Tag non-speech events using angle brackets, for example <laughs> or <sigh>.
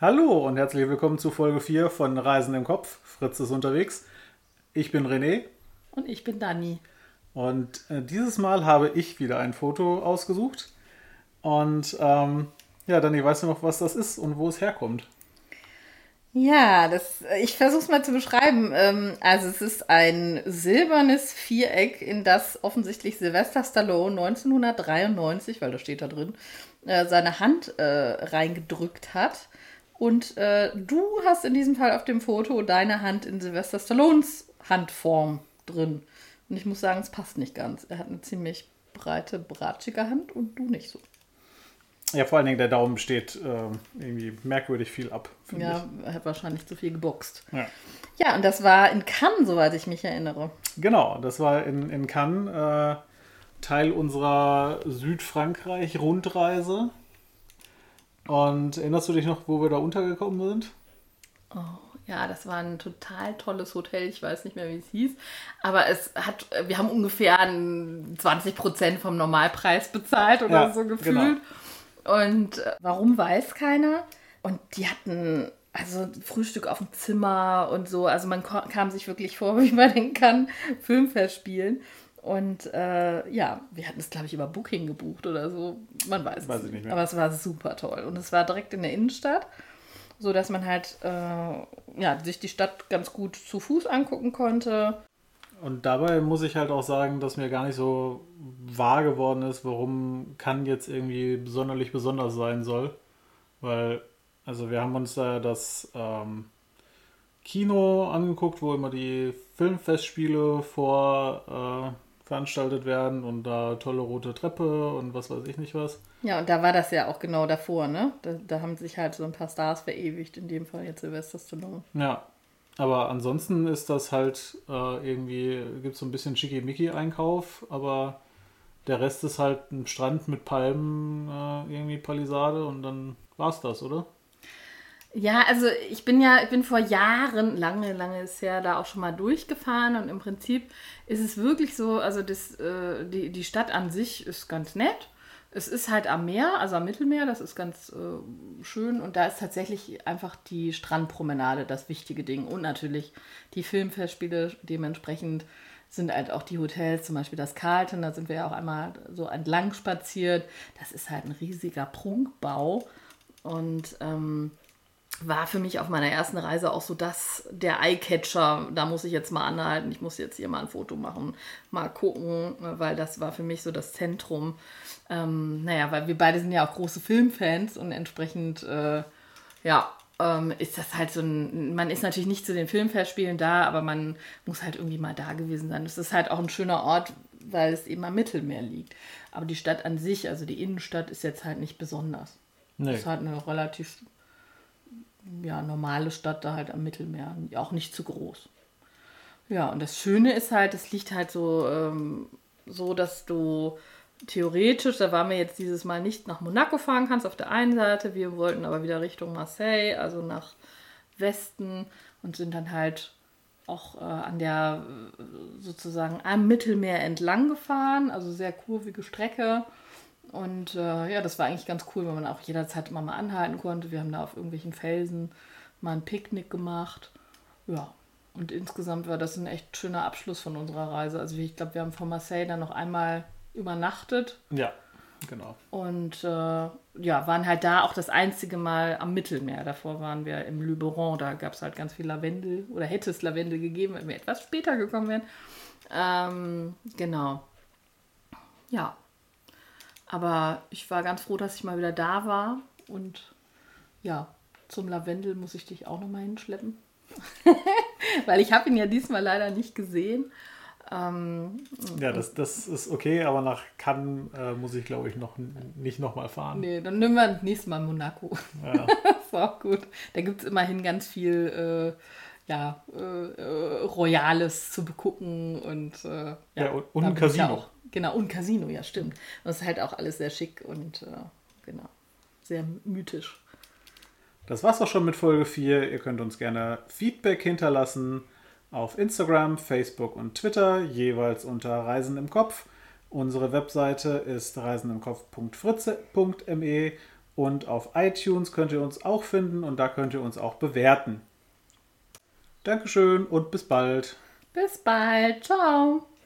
Hallo und herzlich willkommen zu Folge 4 von Reisen im Kopf. Fritz ist unterwegs. Ich bin René. Und ich bin Dani. Und äh, dieses Mal habe ich wieder ein Foto ausgesucht. Und ähm, ja, Dani, weißt du noch, was das ist und wo es herkommt? Ja, das, ich versuche es mal zu beschreiben. Ähm, also es ist ein silbernes Viereck, in das offensichtlich Sylvester Stallone 1993, weil das steht da drin, äh, seine Hand äh, reingedrückt hat. Und äh, du hast in diesem Fall auf dem Foto deine Hand in Sylvester Stallones Handform drin. Und ich muss sagen, es passt nicht ganz. Er hat eine ziemlich breite, bratschige Hand und du nicht so. Ja, vor allen Dingen der Daumen steht äh, irgendwie merkwürdig viel ab. Ja, ich. er hat wahrscheinlich zu viel geboxt. Ja. ja, und das war in Cannes, soweit ich mich erinnere. Genau, das war in, in Cannes äh, Teil unserer Südfrankreich-Rundreise. Und erinnerst du dich noch, wo wir da untergekommen sind? Oh, ja, das war ein total tolles Hotel. Ich weiß nicht mehr, wie es hieß. Aber es hat, wir haben ungefähr 20 Prozent vom Normalpreis bezahlt oder ja, so gefühlt. Genau. Und äh, warum weiß keiner. Und die hatten also Frühstück auf dem Zimmer und so. Also man kam sich wirklich vor, <laughs> wie man den kann, Filmfestspielen. Und äh, ja, wir hatten es, glaube ich, über Booking gebucht oder so. Man weiß, weiß es nicht mehr. Aber es war super toll. Und es war direkt in der Innenstadt, so dass man halt äh, ja, sich die Stadt ganz gut zu Fuß angucken konnte. Und dabei muss ich halt auch sagen, dass mir gar nicht so wahr geworden ist, warum kann jetzt irgendwie sonderlich besonders sein soll. Weil, also wir haben uns da das ähm, Kino angeguckt, wo immer die Filmfestspiele vor äh, veranstaltet werden und da tolle rote Treppe und was weiß ich nicht was. Ja, und da war das ja auch genau davor, ne? Da, da haben sich halt so ein paar Stars verewigt, in dem Fall jetzt Sylvester Stallone. Ja, aber ansonsten ist das halt äh, irgendwie, gibt es so ein bisschen Schickimicki-Einkauf, aber der Rest ist halt ein Strand mit Palmen, äh, irgendwie Palisade und dann war's das, oder? Ja, also ich bin ja, ich bin vor Jahren, lange, lange ist ja da auch schon mal durchgefahren und im Prinzip ist es wirklich so, also das, äh, die, die Stadt an sich ist ganz nett. Es ist halt am Meer, also am Mittelmeer, das ist ganz äh, schön und da ist tatsächlich einfach die Strandpromenade das wichtige Ding und natürlich die Filmfestspiele dementsprechend sind halt auch die Hotels, zum Beispiel das Carlton, da sind wir ja auch einmal so entlang spaziert. Das ist halt ein riesiger Prunkbau und ähm, war für mich auf meiner ersten Reise auch so das, der Eyecatcher. Da muss ich jetzt mal anhalten, ich muss jetzt hier mal ein Foto machen, mal gucken, weil das war für mich so das Zentrum. Ähm, naja, weil wir beide sind ja auch große Filmfans und entsprechend, äh, ja, ähm, ist das halt so ein, man ist natürlich nicht zu den Filmfestspielen da, aber man muss halt irgendwie mal da gewesen sein. Es ist halt auch ein schöner Ort, weil es eben am Mittelmeer liegt. Aber die Stadt an sich, also die Innenstadt, ist jetzt halt nicht besonders. Nee. Es ist halt eine relativ ja, normale Stadt da halt am Mittelmeer, auch nicht zu groß. Ja, und das Schöne ist halt, es liegt halt so, ähm, so, dass du theoretisch, da waren wir jetzt dieses Mal nicht nach Monaco fahren kannst auf der einen Seite, wir wollten aber wieder Richtung Marseille, also nach Westen und sind dann halt auch äh, an der sozusagen am Mittelmeer entlang gefahren, also sehr kurvige Strecke. Und äh, ja, das war eigentlich ganz cool, weil man auch jederzeit immer mal anhalten konnte. Wir haben da auf irgendwelchen Felsen mal ein Picknick gemacht. Ja, und insgesamt war das ein echt schöner Abschluss von unserer Reise. Also ich glaube, wir haben von Marseille dann noch einmal übernachtet. Ja, genau. Und äh, ja, waren halt da auch das einzige Mal am Mittelmeer. Davor waren wir im Luberon, da gab es halt ganz viel Lavendel oder hätte es Lavendel gegeben, wenn wir etwas später gekommen wären. Ähm, genau. Ja, aber ich war ganz froh, dass ich mal wieder da war. Und ja, zum Lavendel muss ich dich auch nochmal hinschleppen. <laughs> Weil ich habe ihn ja diesmal leider nicht gesehen. Ähm, ja, das, das ist okay, aber nach Cannes äh, muss ich, glaube ich, noch nicht nochmal fahren. Nee, dann nehmen wir nächstes Mal Monaco. Ja. <laughs> ist auch gut. Da gibt es immerhin ganz viel äh, ja, äh, äh, Royales zu begucken und, äh, ja, ja, und, und ein Casino. Genau, und Casino, ja, stimmt. Das ist halt auch alles sehr schick und äh, genau, sehr mythisch. Das war's auch schon mit Folge 4. Ihr könnt uns gerne Feedback hinterlassen auf Instagram, Facebook und Twitter, jeweils unter Reisen im Kopf. Unsere Webseite ist reisenimkopf.fritze.me Und auf iTunes könnt ihr uns auch finden und da könnt ihr uns auch bewerten. Dankeschön und bis bald. Bis bald. Ciao.